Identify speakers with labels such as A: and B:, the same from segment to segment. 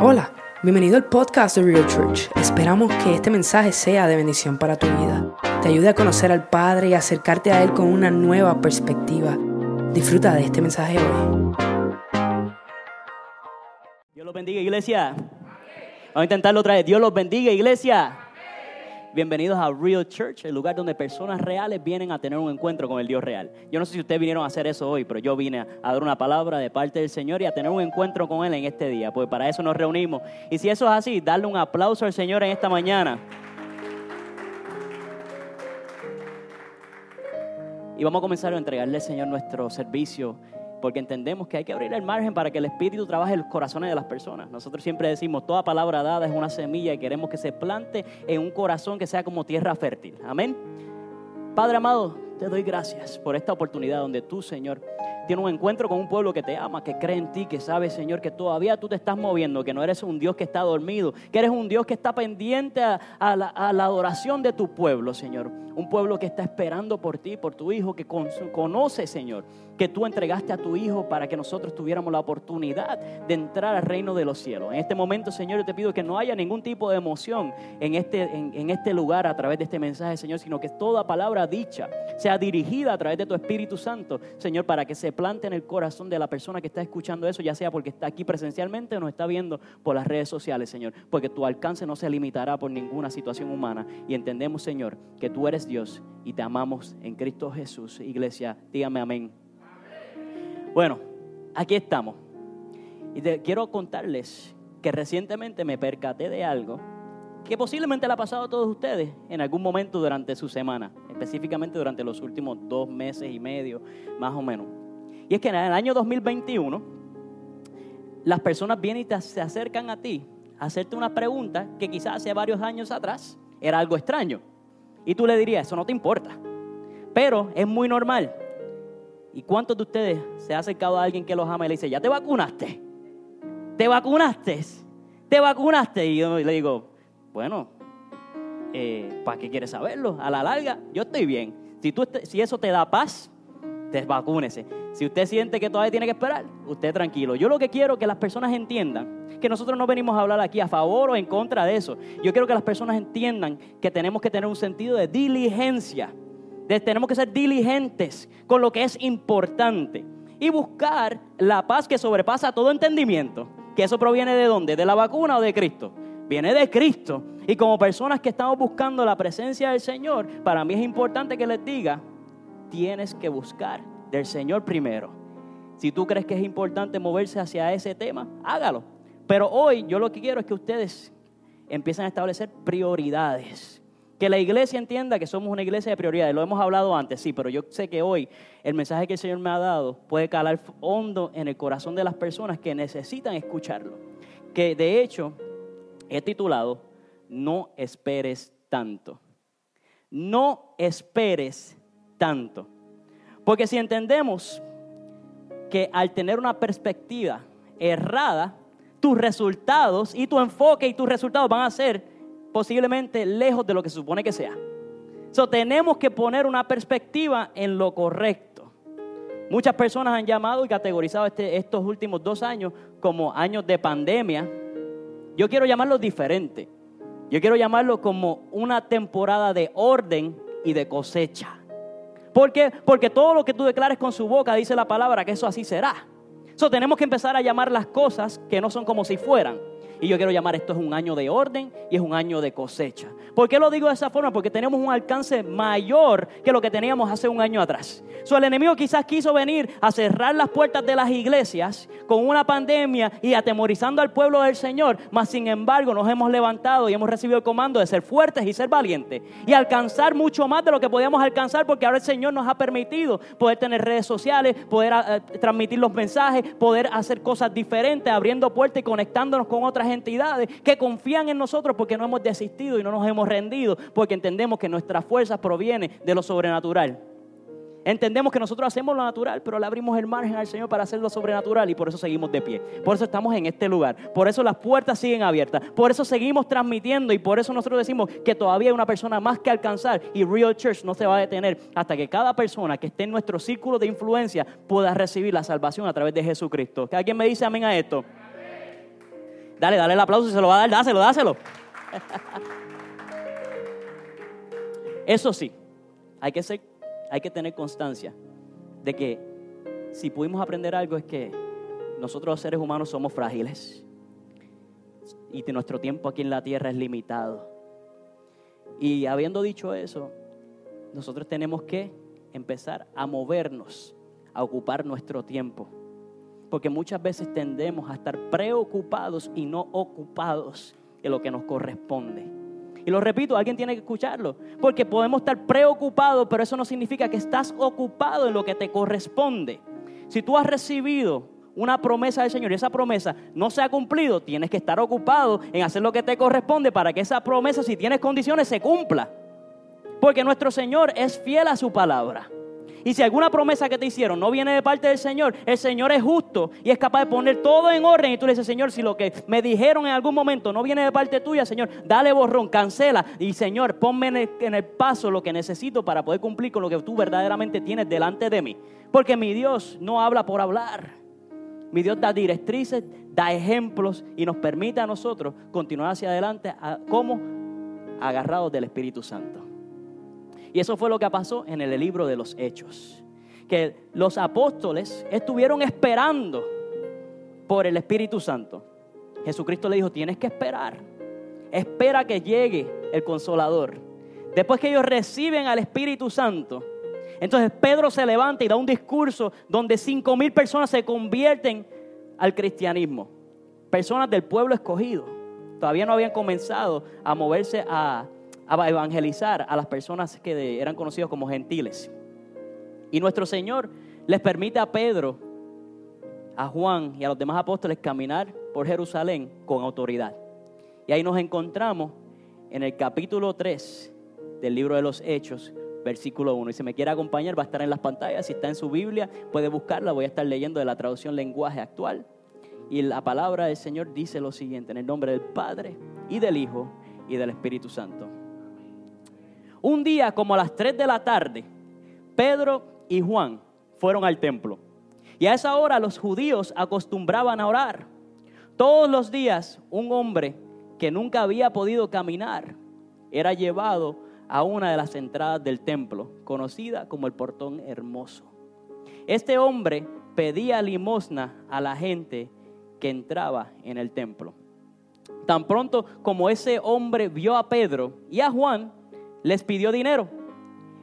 A: Hola, bienvenido al podcast de Real Church. Esperamos que este mensaje sea de bendición para tu vida. Te ayude a conocer al Padre y acercarte a Él con una nueva perspectiva. Disfruta de este mensaje hoy.
B: Dios los bendiga, iglesia. Vamos a intentarlo otra vez. Dios los bendiga, iglesia. Bienvenidos a Real Church, el lugar donde personas reales vienen a tener un encuentro con el Dios real. Yo no sé si ustedes vinieron a hacer eso hoy, pero yo vine a dar una palabra de parte del Señor y a tener un encuentro con Él en este día, pues para eso nos reunimos. Y si eso es así, darle un aplauso al Señor en esta mañana. Y vamos a comenzar a entregarle al Señor nuestro servicio porque entendemos que hay que abrir el margen para que el Espíritu trabaje en los corazones de las personas. Nosotros siempre decimos, toda palabra dada es una semilla y queremos que se plante en un corazón que sea como tierra fértil. Amén. Padre amado, te doy gracias por esta oportunidad donde tú, Señor, tienes un encuentro con un pueblo que te ama, que cree en ti, que sabe, Señor, que todavía tú te estás moviendo, que no eres un Dios que está dormido, que eres un Dios que está pendiente a, la, adoración de tu pueblo, Señor. Un pueblo que está esperando por ti, por tu Hijo, que conoce, Señor, que tú entregaste a tu Hijo para que nosotros tuviéramos la oportunidad de entrar al reino de los cielos. En este momento, Señor, yo te pido que no haya ningún tipo de emoción en este, en, este lugar a través de este mensaje, Señor, sino que toda palabra dicha sea dirigida a través de tu Espíritu Santo, Señor, para que se plante en el corazón de la persona que está escuchando eso, ya sea porque está aquí presencialmente o nos está viendo por las redes sociales, Señor, porque tu alcance no se limitará por ninguna situación humana. Y entendemos, Señor, que tú eres Dios y te amamos en Cristo Jesús. Iglesia, dígame amén. Bueno, aquí estamos. Y quiero contarles que recientemente me percaté de algo que posiblemente le ha pasado a todos ustedes en algún momento durante su semana, específicamente durante los últimos dos meses y medio, más o menos. Y es que en el año 2021, las personas vienen y se acercan a ti a hacerte una pregunta que quizás hace varios años atrás era algo extraño. Y tú le dirías, eso no te importa. Pero es muy normal. ¿Y cuántos de ustedes se ha acercado a alguien que los ama y le dice, ya te vacunaste? ¿Te vacunaste? ¿Te vacunaste? Y yo le digo, bueno, eh, ¿para qué quieres saberlo? A la larga, yo estoy bien. Si, tú, si eso te da paz, desvacúnese. Si usted siente que todavía tiene que esperar, usted tranquilo. Yo lo que quiero es que las personas entiendan que nosotros no venimos a hablar aquí a favor o en contra de eso. Yo quiero que las personas entiendan que tenemos que tener un sentido de diligencia. tenemos que ser diligentes con lo que es importante y buscar la paz que sobrepasa todo entendimiento. Que eso proviene de dónde? ¿De la vacuna o de Cristo? Viene de Cristo. Y como personas que estamos buscando la presencia del Señor, para mí es importante que les diga, tienes que buscar del Señor primero. Si tú crees que es importante moverse hacia ese tema, hágalo. Pero hoy yo lo que quiero es que ustedes empiecen a establecer prioridades. Que la iglesia entienda que somos una iglesia de prioridades. Lo hemos hablado antes, sí, pero yo sé que hoy el mensaje que el Señor me ha dado puede calar hondo en el corazón de las personas que necesitan escucharlo. Que de hecho he titulado No esperes tanto. No esperes tanto. Porque si entendemos que al tener una perspectiva errada, tus resultados y tu enfoque y tus resultados van a ser posiblemente lejos de lo que se supone que sea. So, tenemos que poner una perspectiva en lo correcto. Muchas personas han llamado y categorizado este, estos últimos dos años como años de pandemia. Yo quiero llamarlo diferente. Yo quiero llamarlo como una temporada de orden y de cosecha. ¿Por qué? Porque todo lo que tú declares con su boca dice la palabra que eso así será. Eso tenemos que empezar a llamar las cosas que no son como si fueran. Y yo quiero llamar esto es un año de orden y es un año de cosecha. ¿Por qué lo digo de esa forma? Porque tenemos un alcance mayor que lo que teníamos hace un año atrás. So, el enemigo quizás quiso venir a cerrar las puertas de las iglesias con una pandemia y atemorizando al pueblo del Señor, mas sin embargo nos hemos levantado y hemos recibido el comando de ser fuertes y ser valientes y alcanzar mucho más de lo que podíamos alcanzar porque ahora el Señor nos ha permitido poder tener redes sociales, poder eh, transmitir los mensajes, poder hacer cosas diferentes, abriendo puertas y conectándonos con otras entidades que confían en nosotros porque no hemos desistido y no nos hemos rendido, porque entendemos que nuestra fuerza proviene de lo sobrenatural. Entendemos que nosotros hacemos lo natural, pero le abrimos el margen al Señor para hacer lo sobrenatural y por eso seguimos de pie. Por eso estamos en este lugar. Por eso las puertas siguen abiertas. Por eso seguimos transmitiendo y por eso nosotros decimos que todavía hay una persona más que alcanzar y Real Church no se va a detener hasta que cada persona que esté en nuestro círculo de influencia pueda recibir la salvación a través de Jesucristo. ¿Alguien me dice amén a esto? Dale, dale el aplauso se lo va a dar, dáselo, dáselo. Eso sí, hay que, ser, hay que tener constancia de que si pudimos aprender algo es que nosotros los seres humanos somos frágiles y que nuestro tiempo aquí en la tierra es limitado. Y habiendo dicho eso, nosotros tenemos que empezar a movernos, a ocupar nuestro tiempo. Porque muchas veces tendemos a estar preocupados y no ocupados en lo que nos corresponde. Y lo repito, alguien tiene que escucharlo. Porque podemos estar preocupados, pero eso no significa que estás ocupado en lo que te corresponde. Si tú has recibido una promesa del Señor y esa promesa no se ha cumplido, tienes que estar ocupado en hacer lo que te corresponde para que esa promesa, si tienes condiciones, se cumpla. Porque nuestro Señor es fiel a su palabra. Y si alguna promesa que te hicieron no viene de parte del Señor, el Señor es justo y es capaz de poner todo en orden. Y tú le dices, Señor, si lo que me dijeron en algún momento no viene de parte tuya, Señor, dale borrón, cancela. Y Señor, ponme en el, en el paso lo que necesito para poder cumplir con lo que tú verdaderamente tienes delante de mí. Porque mi Dios no habla por hablar. Mi Dios da directrices, da ejemplos y nos permite a nosotros continuar hacia adelante como agarrados del Espíritu Santo. Y eso fue lo que pasó en el libro de los Hechos. Que los apóstoles estuvieron esperando por el Espíritu Santo. Jesucristo le dijo, tienes que esperar. Espera que llegue el consolador. Después que ellos reciben al Espíritu Santo, entonces Pedro se levanta y da un discurso donde cinco mil personas se convierten al cristianismo. Personas del pueblo escogido. Todavía no habían comenzado a moverse a, a evangelizar a las personas que eran conocidos como gentiles. Y nuestro Señor les permite a Pedro, a Juan y a los demás apóstoles caminar por Jerusalén con autoridad. Y ahí nos encontramos en el capítulo 3 del libro de los Hechos, versículo 1. Y si me quiere acompañar, va a estar en las pantallas. Si está en su Biblia, puede buscarla. Voy a estar leyendo de la traducción lenguaje actual. Y la palabra del Señor dice lo siguiente, en el nombre del Padre y del Hijo y del Espíritu Santo. Un día, como a las 3 de la tarde, Pedro y Juan fueron al templo. Y a esa hora los judíos acostumbraban a orar. Todos los días un hombre que nunca había podido caminar era llevado a una de las entradas del templo, conocida como el portón hermoso. Este hombre pedía limosna a la gente que entraba en el templo. Tan pronto como ese hombre vio a Pedro y a Juan, les pidió dinero.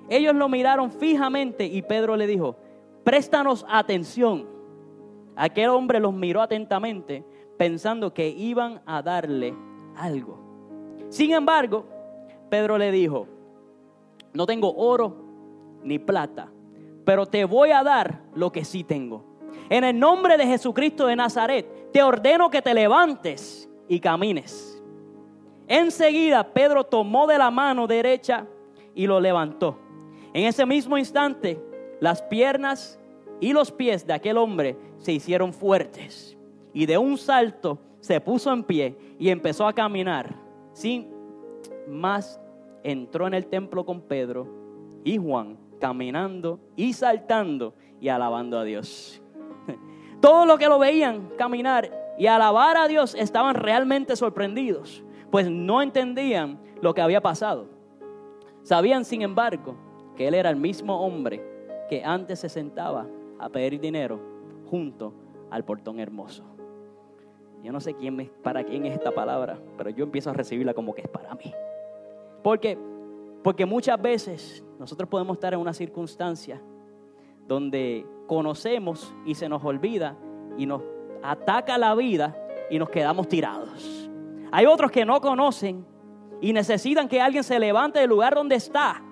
B: Ellos lo miraron fijamente y Pedro le dijo, préstanos atención. Aquel hombre los miró atentamente pensando que iban a darle algo. Sin embargo, Pedro le dijo, no tengo oro ni plata, pero te voy a dar lo que sí tengo. En el nombre de Jesucristo de Nazaret, te ordeno que te levantes y camines. Enseguida Pedro tomó de la mano derecha y lo levantó. En ese mismo instante, las piernas y los pies de aquel hombre se hicieron fuertes. Y de un salto se puso en pie y empezó a caminar sin más entró en el templo con Pedro y Juan, caminando y saltando y alabando a Dios. Todos los que lo veían caminar y alabar a Dios estaban realmente sorprendidos, pues no entendían lo que había pasado. Sabían, sin embargo, que él era el mismo hombre que antes se sentaba a pedir dinero junto al portón hermoso. Yo no sé quién es, para quién es esta palabra, pero yo empiezo a recibirla como que es para mí. Porque, porque muchas veces nosotros podemos estar en una circunstancia donde conocemos y se nos olvida y nos ataca la vida y nos quedamos tirados. Hay otros que no conocen y necesitan que alguien se levante del lugar donde está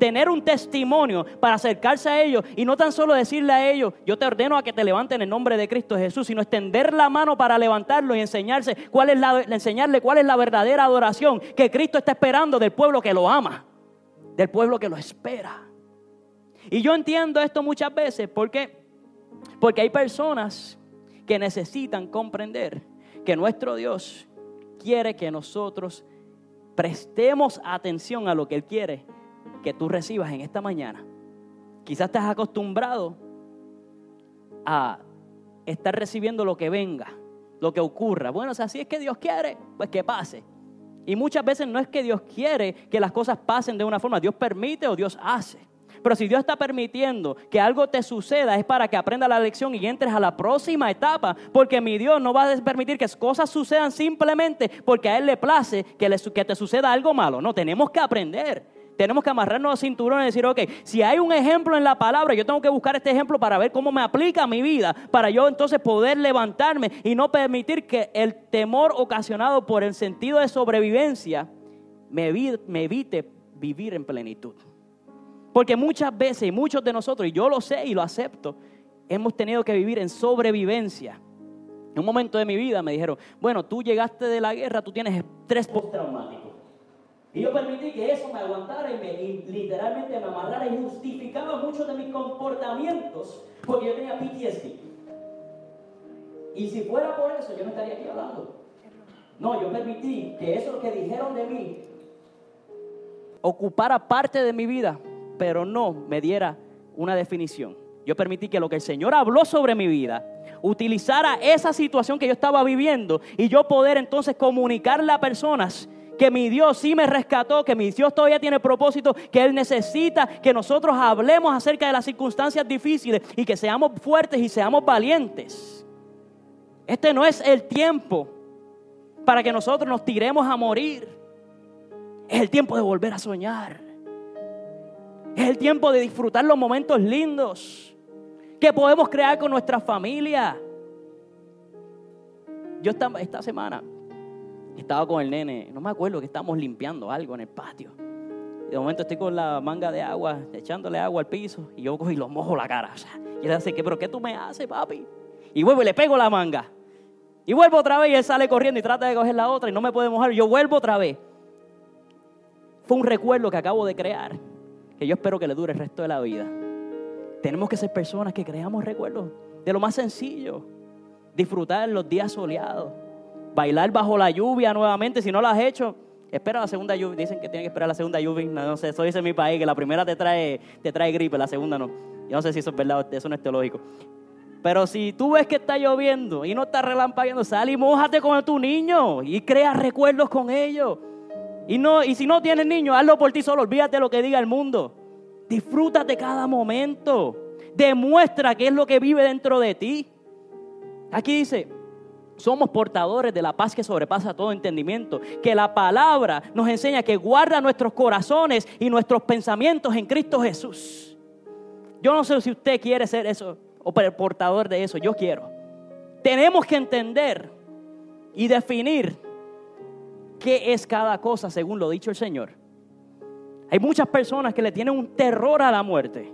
B: tener un testimonio para acercarse a ellos y no tan solo decirle a ellos, yo te ordeno a que te levanten en el nombre de Cristo Jesús, sino extender la mano para levantarlo y enseñarse cuál es la, enseñarle cuál es la verdadera adoración que Cristo está esperando del pueblo que lo ama, del pueblo que lo espera. Y yo entiendo esto muchas veces porque porque hay personas que necesitan comprender que nuestro Dios quiere que nosotros prestemos atención a lo que Él quiere que tú recibas en esta mañana. Quizás has acostumbrado a estar recibiendo lo que venga, lo que ocurra. Bueno, si así es que Dios quiere, pues que pase. Y muchas veces no es que Dios quiere que las cosas pasen de una forma, Dios permite o Dios hace. Pero si Dios está permitiendo que algo te suceda es para que aprenda la lección y entres a la próxima etapa, porque mi Dios no va a permitir que cosas sucedan simplemente porque a Él le place que, que te suceda algo malo. No, tenemos que aprender. Tenemos que amarrarnos los cinturones y decir, ok, si hay un ejemplo en la palabra, yo tengo que buscar este ejemplo para ver cómo me aplica a mi vida, para yo entonces poder levantarme y no permitir que el temor ocasionado por el sentido de sobrevivencia me, evite vivir en plenitud. Porque muchas veces, y muchos de nosotros, y yo lo sé y lo acepto, hemos tenido que vivir en sobrevivencia. En un momento de mi vida me dijeron, bueno, tú llegaste de la guerra, tú tienes estrés postraumático. Y yo permití que eso me aguantara y, me, literalmente me amarrara y justificaba muchos de mis comportamientos porque yo tenía PTSD. Y si fuera por eso, yo no estaría aquí hablando. No, yo permití que eso que dijeron de mí ocupara parte de mi vida, pero no me diera una definición. Yo permití que lo que el Señor habló sobre mi vida utilizara esa situación que yo estaba viviendo y yo poder entonces comunicarle a personas que mi Dios sí me rescató, que mi Dios todavía tiene propósito, que Él necesita que nosotros hablemos acerca de las circunstancias difíciles y que seamos fuertes y seamos valientes. Este no es el tiempo para que nosotros nos tiremos a morir. Es el tiempo de volver a soñar. Es el tiempo de disfrutar los momentos lindos que podemos crear con nuestra familia. Yo esta, esta semana estaba con el nene, no me acuerdo que estábamos limpiando algo en el patio. De momento estoy con la manga de agua, echándole agua al piso, y yo cojo y lo mojo la cara. y él dice, ¿pero qué tú me haces, papi? Y vuelvo y le pego la manga. Y vuelvo otra vez y él sale corriendo y trata de coger la otra y no me puede mojar. Yo vuelvo otra vez. Fue un recuerdo que acabo de crear, que yo espero que le dure el resto de la vida. Tenemos que ser personas que creamos recuerdos de lo más sencillo. Disfrutar los días soleados bailar bajo la lluvia nuevamente. Si no lo has hecho, espera la segunda lluvia. Dicen que tiene que esperar la segunda lluvia. No, sé, eso dice mi país, que la primera te trae, te trae gripe, la segunda no. Yo no sé si eso es verdad, eso no es teológico. Pero si tú ves que está lloviendo y no está relampagueando, sal y mojate con tu niño y crea recuerdos con ellos. Y, no, y si no tienes niño, hazlo por ti solo, olvídate lo que diga el mundo. Disfrútate cada momento. Demuestra qué es lo que vive dentro de ti. Aquí dice, somos portadores de la paz que sobrepasa todo entendimiento. Que la palabra nos enseña que guarda nuestros corazones y nuestros pensamientos en Cristo Jesús. Yo no sé si usted quiere ser eso o portador de eso. Yo quiero. Tenemos que entender y definir qué es cada cosa según lo dicho el Señor. Hay muchas personas que le tienen un terror a la muerte.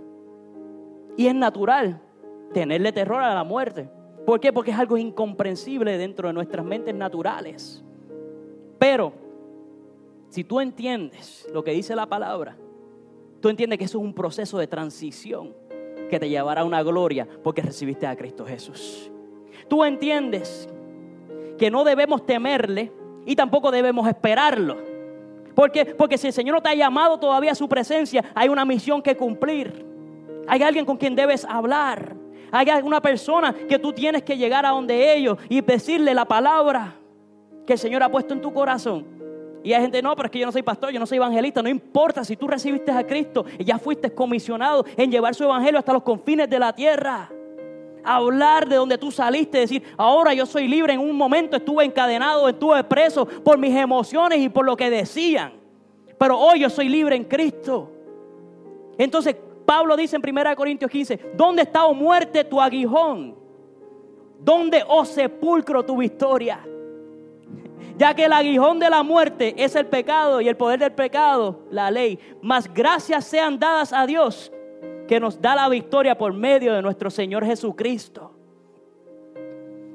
B: Y es natural tenerle terror a la muerte. ¿Por qué? Porque es algo incomprensible dentro de nuestras mentes naturales. Pero, si tú entiendes lo que dice la palabra, tú entiendes que eso es un proceso de transición que te llevará a una gloria porque recibiste a Cristo Jesús. Tú entiendes que no debemos temerle y tampoco debemos esperarlo. Porque, porque si el Señor no te ha llamado todavía a su presencia, hay una misión que cumplir. Hay alguien con quien debes hablar. Hay una persona que tú tienes que llegar a donde ellos y decirle la palabra que el Señor ha puesto en tu corazón. Y hay gente, no, pero es que yo no soy pastor, yo no soy evangelista. No importa si tú recibiste a Cristo y ya fuiste comisionado en llevar su evangelio hasta los confines de la tierra. Hablar de donde tú saliste, decir, ahora yo soy libre. En un momento estuve encadenado, estuve preso por mis emociones y por lo que decían. Pero hoy yo soy libre en Cristo. Entonces, Pablo dice en 1 Corintios 15, ¿dónde está, o oh muerte, tu aguijón? ¿Dónde, oh sepulcro, tu victoria? Ya que el aguijón de la muerte es el pecado y el poder del pecado, la ley. Mas gracias sean dadas a Dios que nos da la victoria por medio de nuestro Señor Jesucristo.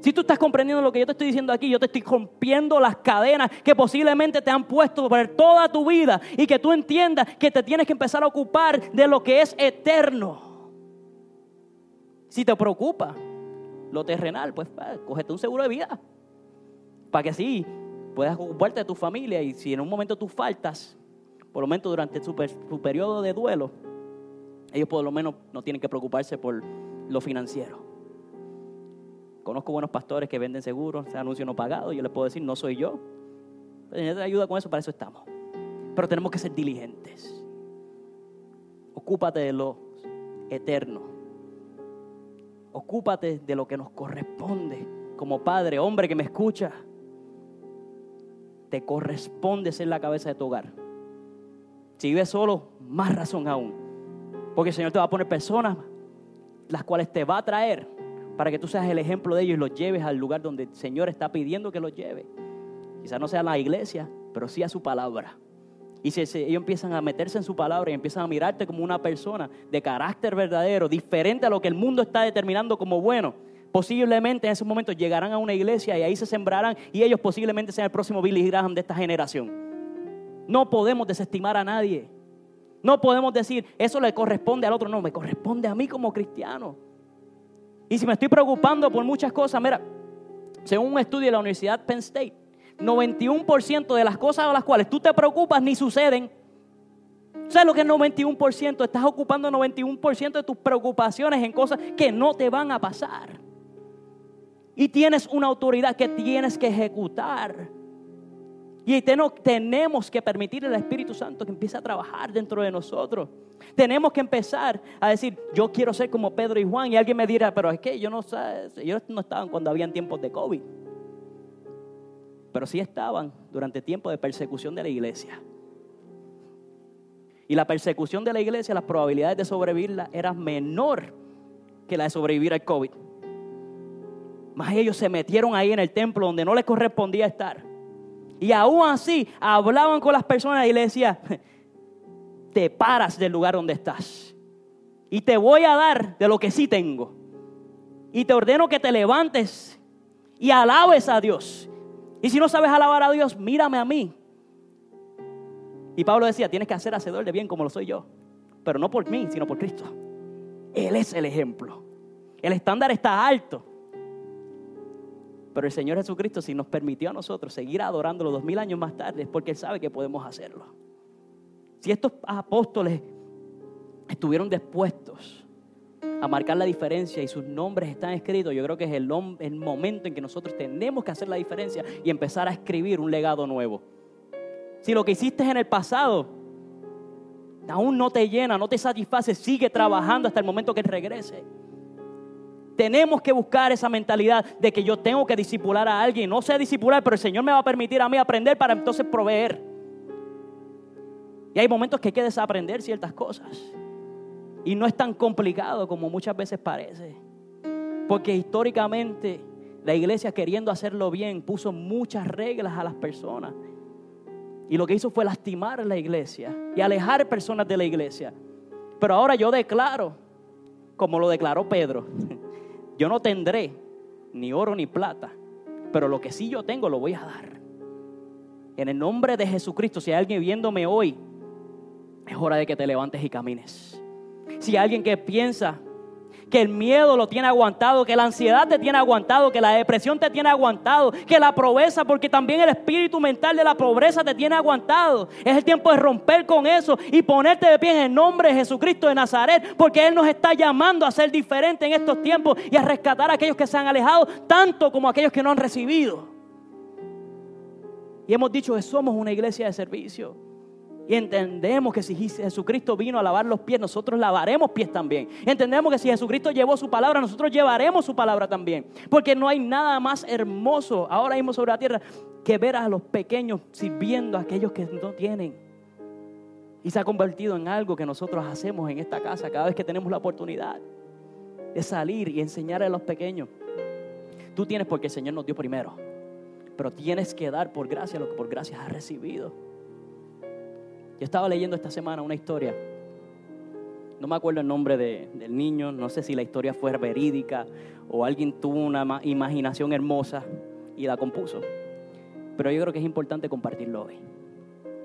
B: Si tú estás comprendiendo lo que yo te estoy diciendo aquí, yo te estoy rompiendo las cadenas que posiblemente te han puesto por toda tu vida y que tú entiendas que te tienes que empezar a ocupar de lo que es eterno. Si te preocupa lo terrenal, pues cógete un seguro de vida para que así puedas ocuparte de tu familia y si en un momento tú faltas, por lo menos durante su, su periodo de duelo, ellos por lo menos no tienen que preocuparse por lo financiero. Conozco buenos pastores que venden seguros, anuncio no pagado. Yo les puedo decir, no soy yo. Pero ayuda con eso, para eso estamos. Pero tenemos que ser diligentes. Ocúpate de lo eterno. Ocúpate de lo que nos corresponde como padre, hombre que me escucha. Te corresponde ser la cabeza de tu hogar. Si vives solo, más razón aún. Porque el Señor te va a poner personas las cuales te va a traer para que tú seas el ejemplo de ellos y los lleves al lugar donde el Señor está pidiendo que los lleve. Quizás no sea la iglesia, pero sí a su palabra. Y si ellos empiezan a meterse en su palabra y empiezan a mirarte como una persona de carácter verdadero, diferente a lo que el mundo está determinando como bueno, posiblemente en ese momento llegarán a una iglesia y ahí se sembrarán y ellos posiblemente sean el próximo Billy Graham de esta generación. No podemos desestimar a nadie. No podemos decir, eso le corresponde al otro. No, me corresponde a mí como cristiano. Y si me estoy preocupando por muchas cosas, mira, según un estudio de la Universidad Penn State, 91% de las cosas a las cuales tú te preocupas ni suceden. ¿Sabes lo que es 91%? Estás ocupando 91% de tus preocupaciones en cosas que no te van a pasar. Y tienes una autoridad que tienes que ejecutar. Y tenemos que permitir al Espíritu Santo que empiece a trabajar dentro de nosotros. Tenemos que empezar a decir, yo quiero ser como Pedro y Juan. Y alguien me dirá, pero es que yo no, ellos no estaban cuando habían tiempos de COVID. Pero sí estaban durante tiempos de persecución de la iglesia. Y la persecución de la iglesia, las probabilidades de sobrevivirla eran menor que la de sobrevivir al COVID. Más ellos se metieron ahí en el templo donde no les correspondía estar y aún así hablaban con las personas y le decían, te paras del lugar donde estás. Y te voy a dar de lo que sí tengo. Y te ordeno que te levantes y alabes a Dios. Y si no sabes alabar a Dios, mírame a mí. Y Pablo decía, tienes que hacer hacedor de bien como lo soy yo. Pero no por mí, sino por Cristo. Él es el ejemplo. El estándar está alto. Pero el Señor Jesucristo, si nos permitió a nosotros seguir adorándolo dos mil años más tarde, es porque Él sabe que podemos hacerlo. Si estos apóstoles estuvieron dispuestos a marcar la diferencia y sus nombres están escritos, yo creo que es el, momento en que nosotros tenemos que hacer la diferencia y empezar a escribir un legado nuevo. Si lo que hiciste en el pasado aún no te llena, no te satisface, sigue trabajando hasta el momento que regrese. Tenemos que buscar esa mentalidad de que yo tengo que disipular a alguien. No sé disipular, pero el Señor me va a permitir a mí aprender para entonces proveer. Y hay momentos que hay que desaprender ciertas cosas. Y no es tan complicado como muchas veces parece. Porque históricamente la iglesia queriendo hacerlo bien puso muchas reglas a las personas. Y lo que hizo fue lastimar a la iglesia y alejar personas de la iglesia. Pero ahora yo declaro, como lo declaró Pedro, Yo no tendré ni oro ni plata, pero lo que sí yo tengo lo voy a dar. En el nombre de Jesucristo, si hay alguien viéndome hoy, es hora de que te levantes y camines. Si hay alguien que piensa que el miedo lo tiene aguantado, que la ansiedad te tiene aguantado, que la depresión te tiene aguantado, que la pobreza, porque también el espíritu mental de la pobreza te tiene aguantado. Es el tiempo de romper con eso y ponerte de pie en el nombre de Jesucristo de Nazaret, porque Él nos está llamando a ser diferentes en estos tiempos y a rescatar a aquellos que se han alejado, tanto como a aquellos que no han recibido. Y hemos dicho que somos una iglesia de servicio. Y entendemos que si Jesucristo vino a lavar los pies, nosotros lavaremos pies también. Entendemos que si Jesucristo llevó su palabra, nosotros llevaremos su palabra también. Porque no hay nada más hermoso ahora mismo sobre la tierra que ver a los pequeños sirviendo a aquellos que no tienen. Y se ha convertido en algo que nosotros hacemos en esta casa cada vez que tenemos la oportunidad de salir y enseñar a los pequeños. Tú tienes porque el Señor nos dio primero. Pero tienes que dar por gracia lo que por gracia has recibido. Yo estaba leyendo esta semana una historia. No me acuerdo el nombre del niño, no sé si la historia fue verídica o alguien tuvo una imaginación hermosa y la compuso. Pero yo creo que es importante compartirlo hoy.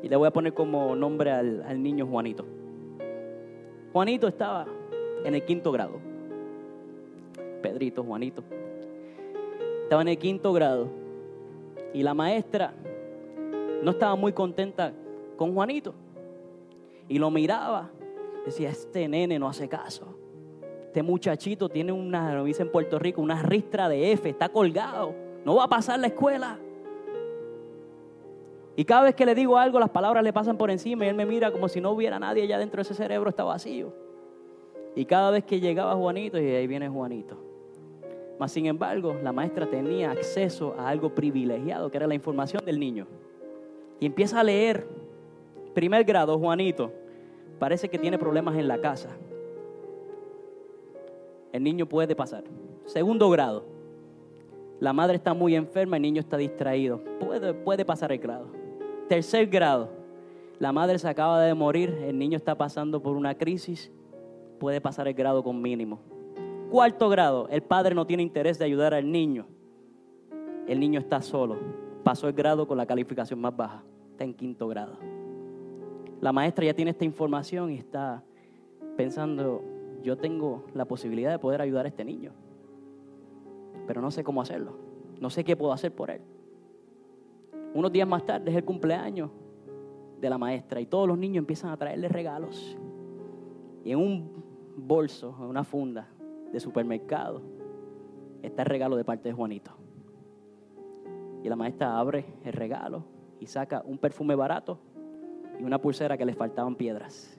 B: Y le voy a poner como nombre al, al niño Juanito. Juanito estaba en el quinto grado. Pedrito, Juanito. Estaba en el quinto grado. Y la maestra no estaba muy contenta con Juanito. Y lo miraba. Decía, este nene no hace caso. Este muchachito tiene una, lo dice en Puerto Rico, una ristra de F, está colgado, no va a pasar la escuela. Y cada vez que le digo algo, las palabras le pasan por encima y él me mira como si no hubiera nadie allá dentro de ese cerebro, está vacío. Y cada vez que llegaba Juanito, y ahí viene Juanito. Mas sin embargo, la maestra tenía acceso a algo privilegiado, que era la información del niño. Y empieza a leer. Primer grado, Juanito. Parece que tiene problemas en la casa. El niño puede pasar. Segundo grado. La madre está muy enferma, el niño está distraído. Puede, puede pasar el grado. Tercer grado. La madre se acaba de morir, el niño está pasando por una crisis. Puede pasar el grado con mínimo. Cuarto grado. El padre no tiene interés de ayudar al niño. El niño está solo. Pasó el grado con la calificación más baja. Está en quinto grado. La maestra ya tiene esta información y está pensando, yo tengo la posibilidad de poder ayudar a este niño, pero no sé cómo hacerlo, no sé qué puedo hacer por él. Unos días más tarde es el cumpleaños de la maestra y todos los niños empiezan a traerle regalos. Y en un bolso, en una funda de supermercado, está el regalo de parte de Juanito. Y la maestra abre el regalo y saca un perfume barato y una pulsera que les faltaban piedras.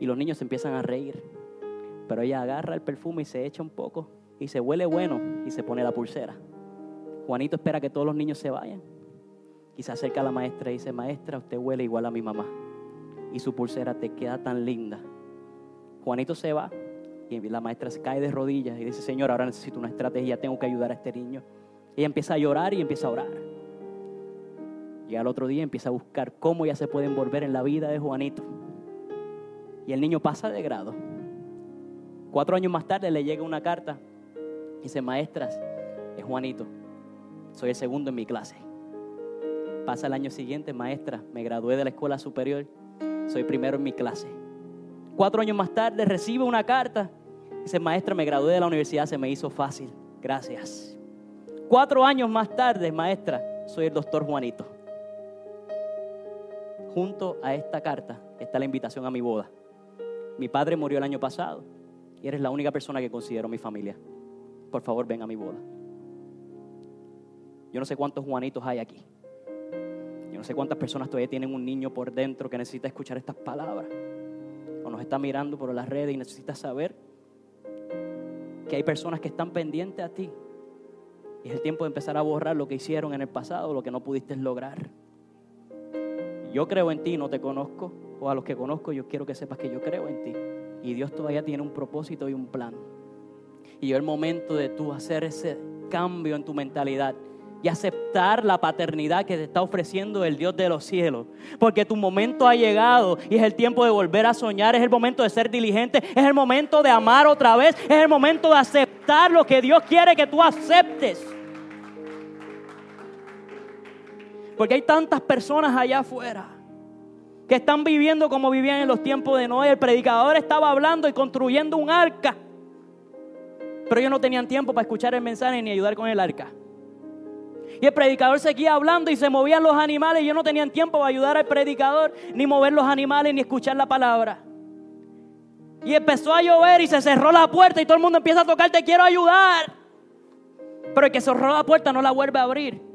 B: Y los niños se empiezan a reír. Pero ella agarra el perfume y se echa un poco y se huele bueno y se pone la pulsera. Juanito espera que todos los niños se vayan. Y se acerca a la maestra y dice, maestra, usted huele igual a mi mamá. Y su pulsera te queda tan linda. Juanito se va y la maestra se cae de rodillas y dice, Señor, ahora necesito una estrategia, tengo que ayudar a este niño. Ella empieza a llorar y empieza a orar. Al otro día empieza a buscar cómo ya se puede envolver en la vida de Juanito. Y el niño pasa de grado. Cuatro años más tarde le llega una carta. Y dice, maestras, es Juanito. Soy el segundo en mi clase. Pasa el año siguiente, maestra, me gradué de la escuela superior. Soy primero en mi clase. Cuatro años más tarde recibe una carta. Dice, maestra, me gradué de la universidad, se me hizo fácil. Gracias. Cuatro años más tarde, maestra, soy el doctor Juanito junto a esta carta está la invitación a mi boda. Mi padre murió el año pasado y eres la única persona que considero mi familia. Por favor, ven a mi boda. Yo no sé cuántos Juanitos hay aquí. Yo no sé cuántas personas todavía tienen un niño por dentro que necesita escuchar estas palabras. O nos está mirando por las redes y necesita saber que hay personas que están pendientes a ti. Y es el tiempo de empezar a borrar lo que hicieron en el pasado, lo que no pudiste lograr yo creo en ti, no te conozco, o a los que conozco, yo quiero que sepas que yo creo en ti. Y Dios todavía tiene un propósito y un plan. Y yo el momento de tú hacer ese cambio en tu mentalidad y aceptar la paternidad que te está ofreciendo el Dios de los cielos. Porque tu momento ha llegado y es el tiempo de volver a soñar, es el momento de ser diligente, es el momento de amar otra vez, es el momento de aceptar lo que Dios quiere que tú aceptes. Porque hay tantas personas allá afuera que están viviendo como vivían en los tiempos de Noé. El predicador estaba hablando y construyendo un arca. Pero ellos no tenían tiempo para escuchar el mensaje ni ayudar con el arca. Y el predicador seguía hablando y se movían los animales. Y ellos no tenían tiempo para ayudar al predicador, ni mover los animales, ni escuchar la palabra. Y empezó a llover y se cerró la puerta y todo el mundo empieza a tocar, te quiero ayudar. Pero el que cerró la puerta no la vuelve a abrir.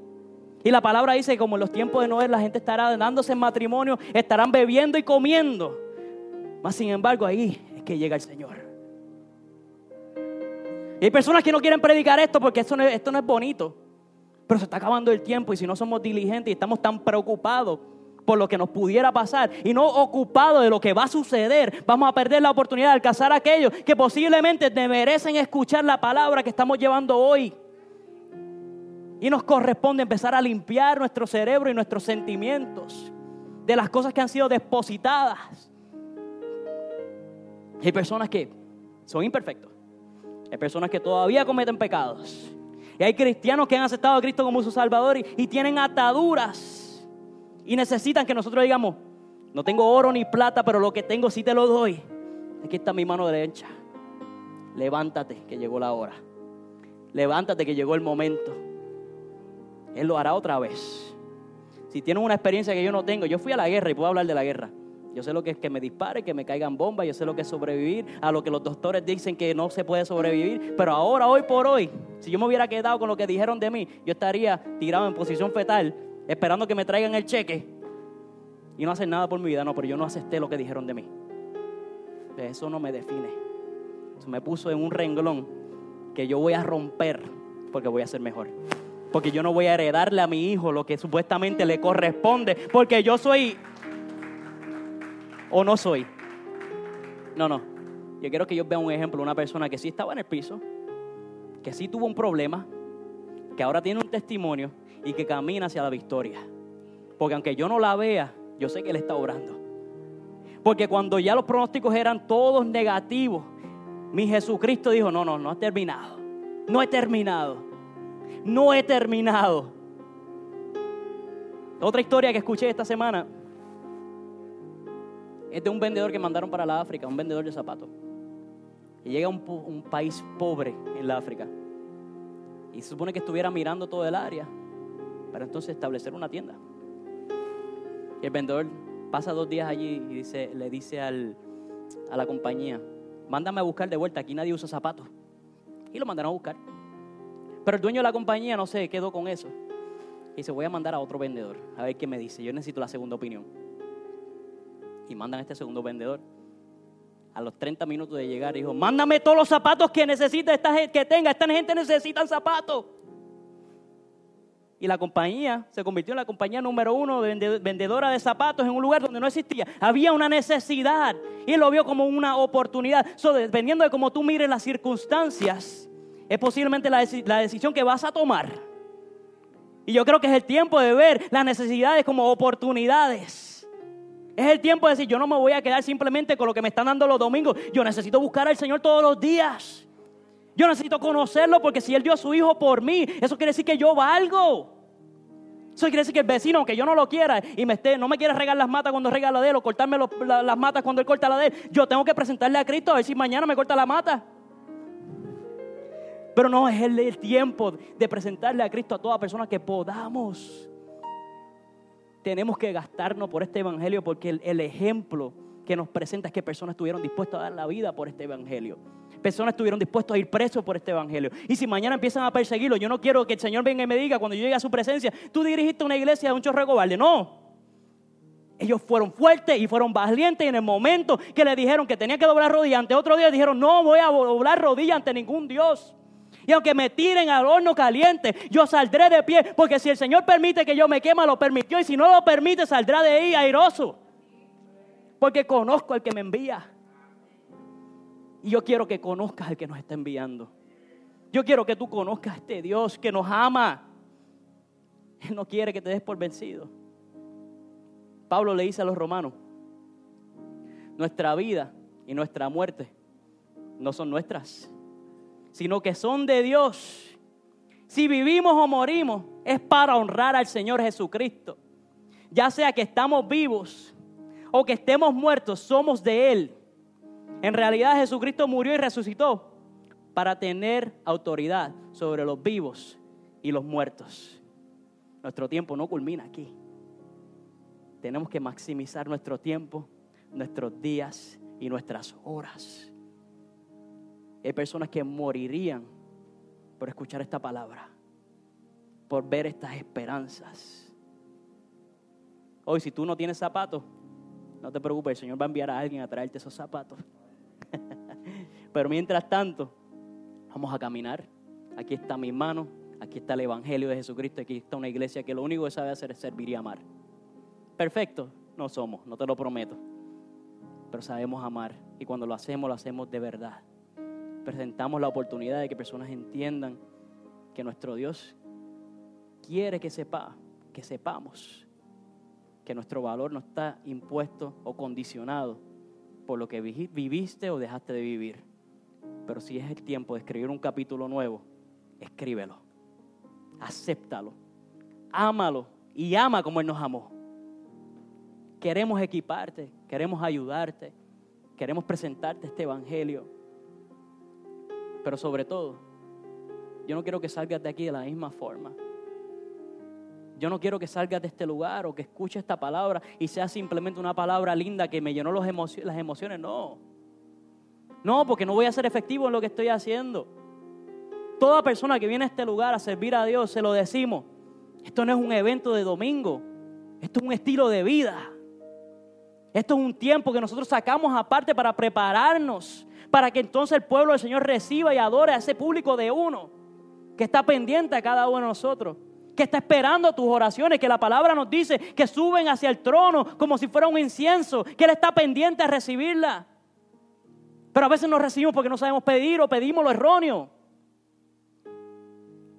B: Y la palabra dice que como en los tiempos de Noé la gente estará dándose en matrimonio, estarán bebiendo y comiendo. Mas sin embargo ahí es que llega el Señor. Y hay personas que no quieren predicar esto porque esto no, es, esto no es bonito. Pero se está acabando el tiempo y si no somos diligentes y estamos tan preocupados por lo que nos pudiera pasar y no ocupados de lo que va a suceder, vamos a perder la oportunidad de alcanzar a aquellos que posiblemente merecen escuchar la palabra que estamos llevando hoy. Y nos corresponde empezar a limpiar nuestro cerebro y nuestros sentimientos de las cosas que han sido depositadas. Hay personas que son imperfectos. Hay personas que todavía cometen pecados. Y hay cristianos que han aceptado a Cristo como su Salvador y, tienen ataduras. Y necesitan que nosotros digamos, no tengo oro ni plata, pero lo que tengo sí te lo doy. Aquí está mi mano derecha. Levántate, que llegó la hora. Levántate, que llegó el momento. Él lo hará otra vez. Si tienen una experiencia que yo no tengo, yo fui a la guerra y puedo hablar de la guerra. Yo sé lo que es que me dispare, que me caigan bombas, yo sé lo que es sobrevivir, a lo que los doctores dicen que no se puede sobrevivir, pero ahora, hoy por hoy, si yo me hubiera quedado con lo que dijeron de mí, yo estaría tirado en posición fetal, esperando que me traigan el cheque y no hacer nada por mi vida, no, pero yo no acepté lo que dijeron de mí. Eso no me define. Eso me puso en un renglón que yo voy a romper porque voy a ser mejor. Porque yo no voy a heredarle a mi hijo lo que supuestamente le corresponde, porque yo soy o no soy. No, no. Yo quiero que yo vea un ejemplo, una persona que sí estaba en el piso, que sí tuvo un problema, que ahora tiene un testimonio y que camina hacia la victoria. Porque aunque yo no la vea, yo sé que Él está obrando. Porque cuando ya los pronósticos eran todos negativos, mi Jesucristo dijo, no, no, no he terminado. No he terminado. No he terminado. Otra historia que escuché esta semana es de un vendedor que mandaron para la África, un vendedor de zapatos. Y llega a un, país pobre en la África. Y se supone que estuviera mirando todo el área para entonces establecer una tienda. Y el vendedor pasa dos días allí y le dice a la compañía, mándame a buscar de vuelta, aquí nadie usa zapatos. Y lo mandaron a buscar. Pero el dueño de la compañía no se quedó con eso. Y dice, voy a mandar a otro vendedor, a ver qué me dice. Yo necesito la segunda opinión y mandan a este segundo vendedor. A los 30 minutos de llegar, dijo, mándame todos los zapatos que necesite esta gente, que tenga. Esta gente necesita zapatos. Y la compañía se convirtió en la compañía número uno de vendedora de zapatos en un lugar donde no existía. Había una necesidad y lo vio como una oportunidad. dependiendo de cómo tú mires las circunstancias, es posiblemente la, la decisión que vas a tomar. Y yo creo que es el tiempo de ver las necesidades como oportunidades. Es el tiempo de decir, yo no me voy a quedar simplemente con lo que me están dando los domingos. Yo necesito buscar al Señor todos los días. Yo necesito conocerlo porque si Él dio a su Hijo por mí, eso quiere decir que yo valgo. Eso quiere decir que el vecino, aunque yo no lo quiera y me esté, no me quiera regar las matas cuando regala de él o cortarme las matas cuando él corta la de él, yo tengo que presentarle a Cristo a ver si mañana me corta la mata. Pero no es el, tiempo de presentarle a Cristo a toda persona que podamos tenemos que gastarnos por este evangelio porque el, ejemplo que nos presenta es que personas estuvieron dispuestas a dar la vida por este evangelio. Personas estuvieron dispuestas a ir presos por este evangelio. Y si mañana empiezan a perseguirlo, yo no quiero que el Señor venga y me diga cuando yo llegue a su presencia, tú dirigiste una iglesia de un chorro cobarde. No. Ellos fueron fuertes y fueron valientes y en el momento que le dijeron que tenía que doblar rodillas ante otro Dios, dijeron, no voy a doblar rodillas ante ningún Dios. Y aunque me tiren al horno caliente, yo saldré de pie. Porque si el Señor permite que yo me quema, lo permitió. Y si no lo permite, saldrá de ahí airoso. Porque conozco al que me envía. Y yo quiero que conozcas al que nos está enviando. Yo quiero que tú conozcas a este Dios que nos ama. Él no quiere que te des por vencido. Pablo le dice a los romanos, nuestra vida y nuestra muerte no son nuestras sino que son de Dios. Si vivimos o morimos, es para honrar al Señor Jesucristo. Ya sea que estamos vivos o que estemos muertos, somos de Él. En realidad Jesucristo murió y resucitó para tener autoridad sobre los vivos y los muertos. Nuestro tiempo no culmina aquí. Tenemos que maximizar nuestro tiempo, nuestros días y nuestras horas. Hay personas que morirían por escuchar esta palabra, por ver estas esperanzas. Hoy, si tú no tienes zapatos, no te preocupes, el Señor va a enviar a alguien a traerte esos zapatos. Pero mientras tanto, vamos a caminar. Aquí está mi mano, aquí está el Evangelio de Jesucristo, aquí está una iglesia que lo único que sabe hacer es servir y amar. Perfecto, no somos, no te lo prometo. Pero sabemos amar y cuando lo hacemos, lo hacemos de verdad presentamos la oportunidad de que personas entiendan que nuestro Dios quiere que sepa, que sepamos que nuestro valor no está impuesto o condicionado por lo que viviste o dejaste de vivir. Pero si es el tiempo de escribir un capítulo nuevo, escríbelo. Acéptalo. Ámalo y ama como Él nos amó. Queremos equiparte, queremos ayudarte, queremos presentarte este Evangelio pero sobre todo, yo no quiero que salgas de aquí de la misma forma. Yo no quiero que salgas de este lugar o que escuches esta palabra y sea simplemente una palabra linda que me llenó las emociones. No. No, porque no voy a ser efectivo en lo que estoy haciendo. Toda persona que viene a este lugar a servir a Dios, se lo decimos. Esto no es un evento de domingo. Esto es un estilo de vida. Esto es un tiempo que nosotros sacamos aparte para prepararnos, para que entonces el pueblo del Señor reciba y adore a ese público de uno, que está pendiente a cada uno de nosotros, que está esperando tus oraciones, que la palabra nos dice que suben hacia el trono como si fuera un incienso, que Él está pendiente a recibirla. Pero a veces no recibimos porque no sabemos pedir o pedimos lo erróneo.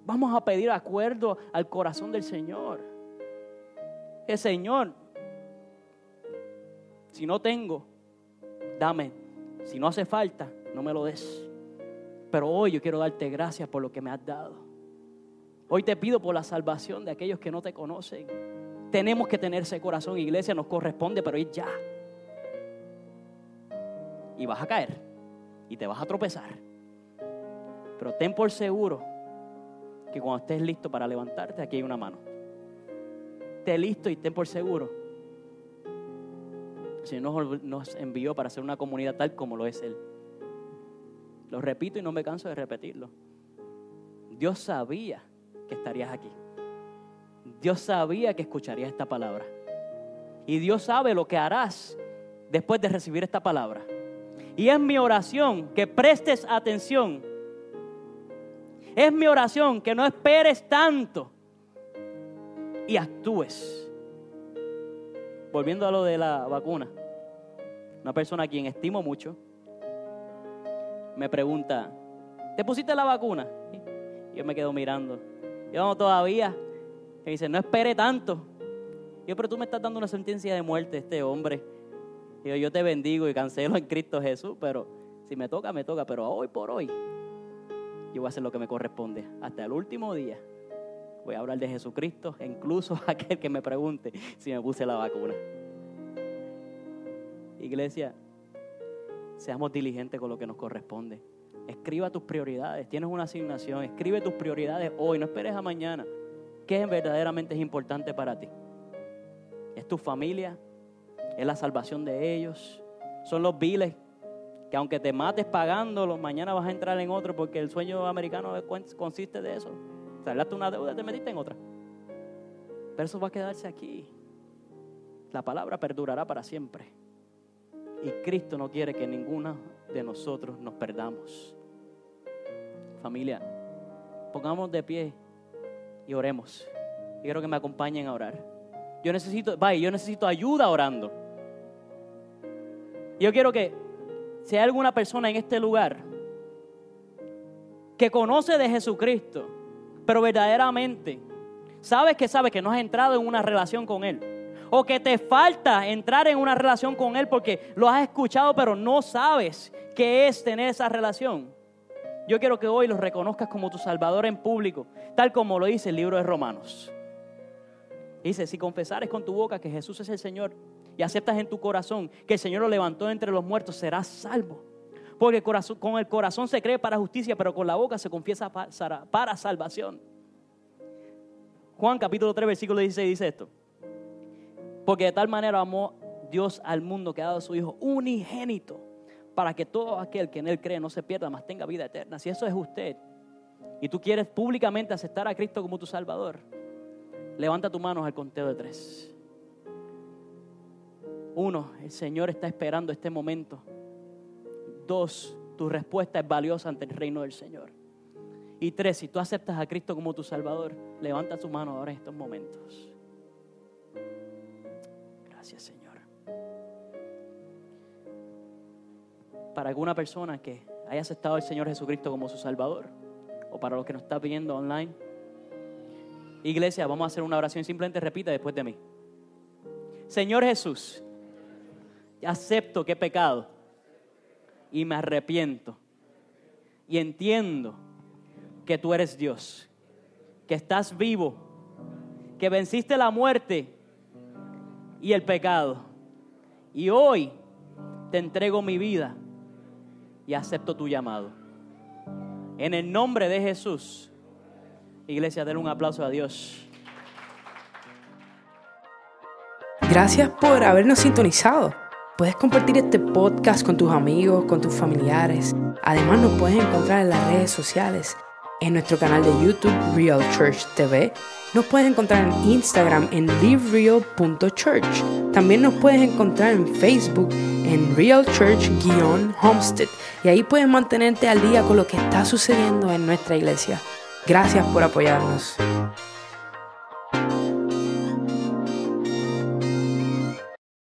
B: Vamos a pedir acuerdo al corazón del Señor. El Señor, si no tengo, dame. Si no hace falta, no me lo des. Pero hoy yo quiero darte gracias por lo que me has dado. Hoy te pido por la salvación de aquellos que no te conocen. Tenemos que tener ese corazón, iglesia, nos corresponde, pero es ya. Y vas a caer y te vas a tropezar. Pero ten por seguro que cuando estés listo para levantarte, aquí hay una mano. Esté listo y ten por seguro el Señor nos envió para ser una comunidad tal como lo es Él. Lo repito y no me canso de repetirlo. Dios sabía que estarías aquí. Dios sabía que escucharías esta palabra. Y Dios sabe lo que harás después de recibir esta palabra. Y es mi oración que prestes atención. Es mi oración que no esperes tanto y actúes volviendo a lo de la vacuna, una persona a quien estimo mucho me pregunta, ¿te pusiste la vacuna? yo me quedo mirando. Yo no todavía. Me dice, no espere tanto. Yo, pero tú me estás dando una sentencia de muerte este hombre. Yo, yo te bendigo y cancelo en Cristo Jesús, pero si me toca, me toca. Pero hoy por hoy, yo voy a hacer lo que me corresponde. Hasta el último día. Voy a hablar de Jesucristo, incluso aquel que me pregunte si me puse la vacuna. Iglesia, seamos diligentes con lo que nos corresponde. Escriba tus prioridades. Tienes una asignación. Escribe tus prioridades hoy. No esperes a mañana. ¿Qué verdaderamente es importante para ti? ¿Es tu familia? ¿Es la salvación de ellos? ¿Son los biles? Que aunque te mates pagándolos, mañana vas a entrar en otro porque el sueño americano consiste de eso. Saldaste una deuda, te metiste en otra. Pero eso va a quedarse aquí. La palabra perdurará para siempre. Y Cristo no quiere que ninguno de nosotros nos perdamos. Familia, pongamos de pie y oremos. Y quiero que me acompañen a orar. Yo necesito, vaya, yo necesito ayuda orando. Yo quiero que si hay alguna persona en este lugar que conoce de Jesucristo, pero verdaderamente sabes que sabes que no has entrado en una relación con Él. O que te falta entrar en una relación con Él porque lo has escuchado, pero no sabes qué es tener esa relación. Yo quiero que hoy lo reconozcas como tu Salvador en público, tal como lo dice el libro de Romanos. Dice, si confesares con tu boca que Jesús es el Señor y aceptas en tu corazón que el Señor lo levantó entre los muertos, serás salvo. Porque con el corazón se cree para justicia, pero con la boca se confiesa para salvación. Juan capítulo 3, versículo 16 dice esto. Porque de tal manera amó Dios al mundo que ha dado a su Hijo unigénito para que todo aquel que en Él cree no se pierda, mas tenga vida eterna. Si eso es usted y tú quieres públicamente aceptar a Cristo como tu Salvador, levanta tus manos al conteo de tres. Uno, el Señor está esperando este momento Dos, tu respuesta es valiosa ante el reino del Señor. Y tres, si tú aceptas a Cristo como tu Salvador, levanta tu mano ahora en estos momentos. Gracias, Señor. Para alguna persona que haya aceptado al Señor Jesucristo como su Salvador, o para los que nos están viendo online, iglesia, vamos a hacer una oración. Simplemente repita después de mí. Señor Jesús, acepto que he pecado y me arrepiento. Y entiendo que tú eres Dios, que estás vivo, que venciste la muerte y el pecado. Y hoy te entrego mi vida y acepto tu llamado. En el nombre de Jesús. Iglesia, denle un aplauso a Dios.
A: Gracias por habernos sintonizado. Puedes compartir este podcast con tus amigos, con tus familiares. Además nos puedes encontrar en las redes sociales, en nuestro canal de YouTube Real Church TV. Nos puedes encontrar en Instagram en livereal.church. También nos puedes encontrar en Facebook en Real Church-Homestead. Y ahí puedes mantenerte al día con lo que está sucediendo en nuestra iglesia. Gracias por apoyarnos.